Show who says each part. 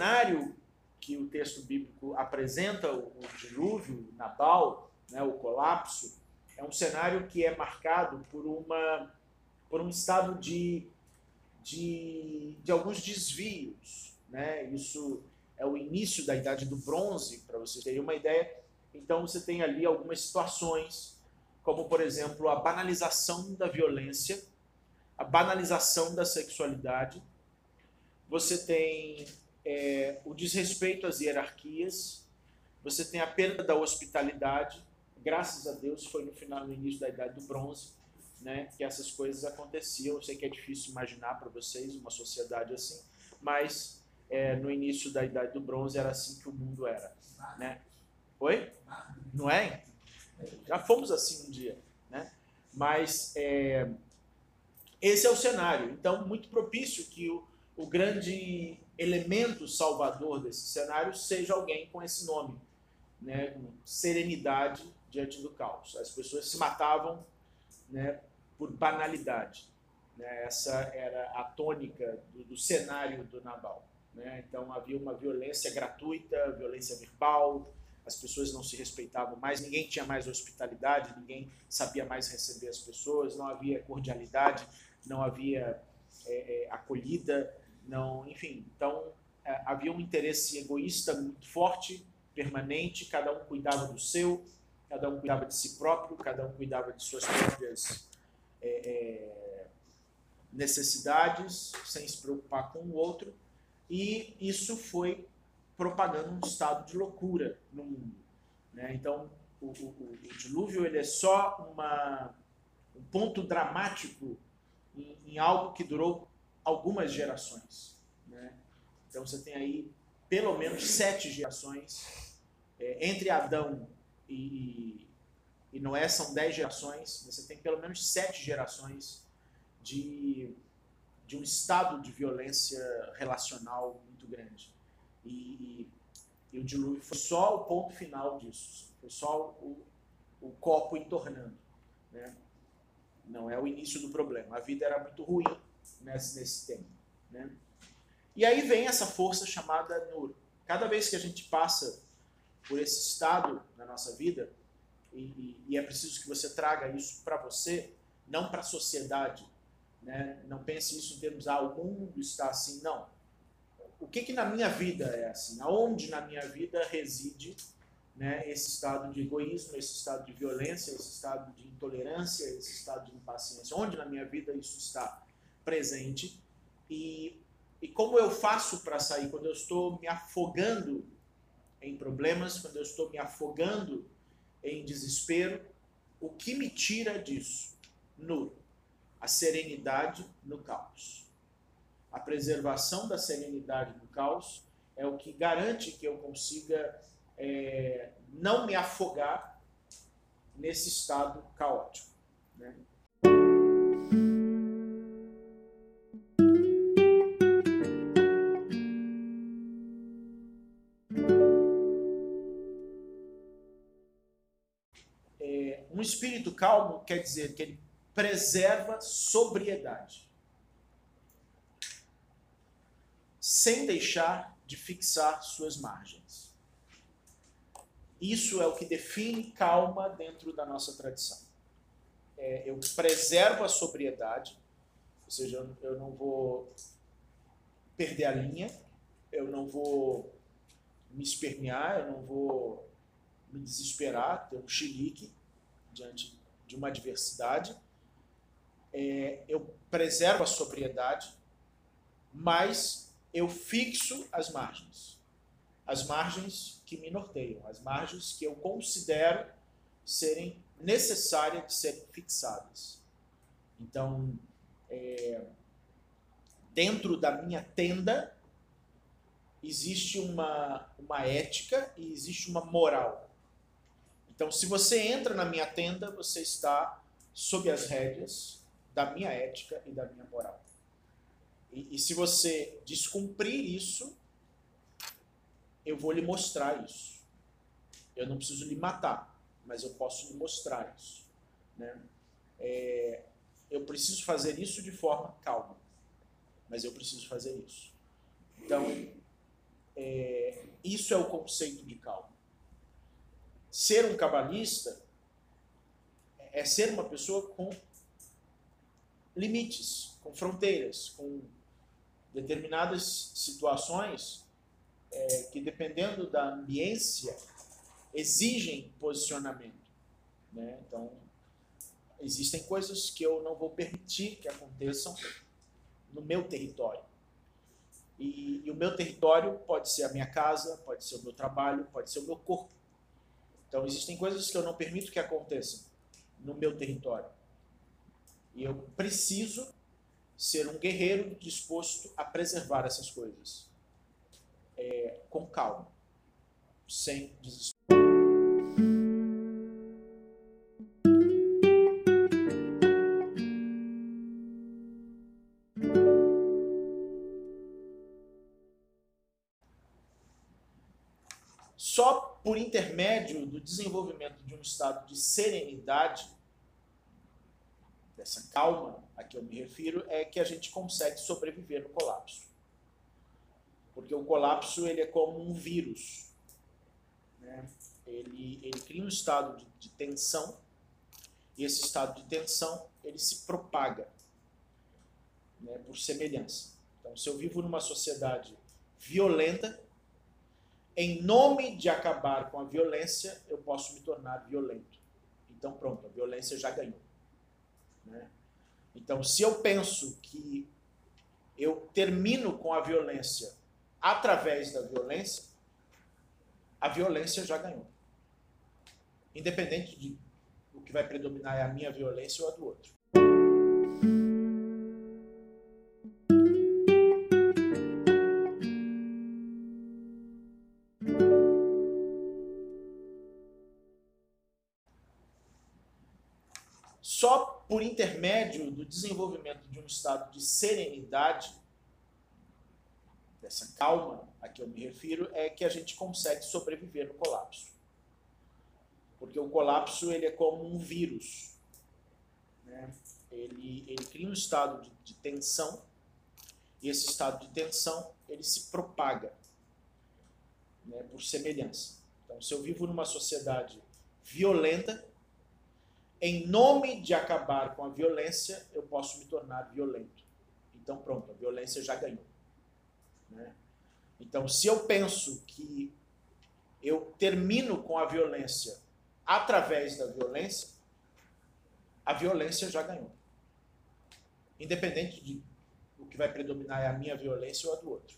Speaker 1: cenário que o texto bíblico apresenta, o, o dilúvio, Nabal, né, o colapso, é um cenário que é marcado por, uma, por um estado de, de, de alguns desvios. Né? Isso é o início da Idade do Bronze, para vocês terem uma ideia. Então você tem ali algumas situações, como por exemplo a banalização da violência, a banalização da sexualidade. Você tem é, o desrespeito às hierarquias, você tem a perda da hospitalidade. Graças a Deus foi no final, no início da Idade do Bronze, né, que essas coisas aconteciam. Eu sei que é difícil imaginar para vocês uma sociedade assim, mas é, no início da Idade do Bronze era assim que o mundo era, né? Oi? Não é? Já fomos assim um dia, né? Mas é, esse é o cenário. Então, muito propício que o, o grande elemento salvador desse cenário seja alguém com esse nome, né, serenidade diante do caos. As pessoas se matavam né, por banalidade. Né, essa era a tônica do, do cenário do Nabal. Né? Então havia uma violência gratuita, violência verbal, as pessoas não se respeitavam mais, ninguém tinha mais hospitalidade, ninguém sabia mais receber as pessoas, não havia cordialidade, não havia é, é, acolhida, não, enfim, então é, havia um interesse egoísta muito forte, permanente, cada um cuidava do seu, cada um cuidava de si próprio, cada um cuidava de suas próprias é, é, necessidades, sem se preocupar com o outro, e isso foi propagando um estado de loucura no mundo. Né? Então, o, o, o, dilúvio ele é só uma, um ponto dramático em, em algo que durou algumas gerações. Né? Então você tem aí pelo menos sete gerações. É, entre Adão e, e, e, Noé são dez gerações. Você tem pelo menos sete gerações de, de um estado de violência relacional muito grande. E, e o dilúvio foi só o ponto final disso. Foi só o, o copo entornando. Né? Não é o início do problema. A vida era muito ruim nesse, nesse. Né? E aí vem essa força chamada Nur. Cada vez que a gente passa por esse estado na nossa vida, e, e, e é preciso que você traga isso para você, não para a sociedade. Né? Não pense isso em termos, ah, o mundo está assim. Não. O que, que na minha vida é assim? Aonde na minha vida reside né, esse estado de egoísmo, esse estado de violência, esse estado de intolerância, esse estado de impaciência? Onde na minha vida isso está? Presente. E, e como eu faço para sair? Quando eu estou me afogando em problemas, quando eu estou me afogando em desespero, o que me tira disso? No a serenidade no caos. A preservação da serenidade no caos é o que garante que eu consiga é, não me afogar nesse estado caótico. Né? Um espírito calmo quer dizer que ele preserva sobriedade, sem deixar de fixar suas margens. Isso é o que define calma dentro da nossa tradição. É, eu preservo a sobriedade, ou seja, eu não vou perder a linha, eu não vou me espernear, eu não vou me desesperar, ter um chilique, diante de uma adversidade. É, eu preservo a sobriedade, mas eu fixo as margens. As margens que me norteiam, as margens que eu considero serem necessárias de serem fixadas. Então, é, dentro da minha tenda, existe uma, uma ética e existe uma moral. Então, se você entra na minha tenda, você está sob as rédeas da minha ética e da minha moral. E, e se você descumprir isso, eu vou lhe mostrar isso. Eu não preciso lhe matar, mas eu posso lhe mostrar isso. Né? É, eu preciso fazer isso de forma calma, mas eu preciso fazer isso. Então, isso é o conceito de calma. Ser um cabalista é ser uma pessoa com limites, com fronteiras, com determinadas situações é, que, dependendo da ambiência, exigem posicionamento. Né? Então, existem coisas que eu não vou permitir que aconteçam no meu território. E, e, o meu território pode ser a minha casa, pode ser o meu trabalho, pode ser o meu corpo. Então, existem coisas que eu não permito que aconteçam no meu território. E eu preciso ser um guerreiro disposto a preservar essas coisas. É, com calma, sem desespero. Por intermédio do desenvolvimento de um estado de serenidade dessa calma a que eu me refiro, é que a gente consegue sobreviver no colapso. Porque o colapso ele é como um vírus. Né? Ele, ele cria um estado de, de tensão, e esse estado de tensão ele se propaga né, por semelhança. Então, se eu vivo numa sociedade violenta, em nome de acabar com a violência, eu posso me tornar violento. Então, pronto, a violência já ganhou. Né? Então, se eu penso que eu termino com a violência através da violência, a violência já ganhou. Independente de o que vai predominar é a minha violência ou a do outro. Por intermédio do desenvolvimento de um estado de serenidade, dessa calma a que eu me refiro, é que a gente consegue sobreviver no colapso. Porque o colapso ele é como um vírus. Né? Ele, ele cria um estado de, de tensão, e esse estado de tensão ele se propaga né, por semelhança. Então, se eu vivo numa sociedade violenta, em nome de acabar com a violência, eu posso me tornar violento. Então, pronto, a violência já ganhou. Né? Então, se eu penso que eu termino com a violência através da violência, a violência já ganhou. Independente de o que vai predominar é a minha violência ou a do outro.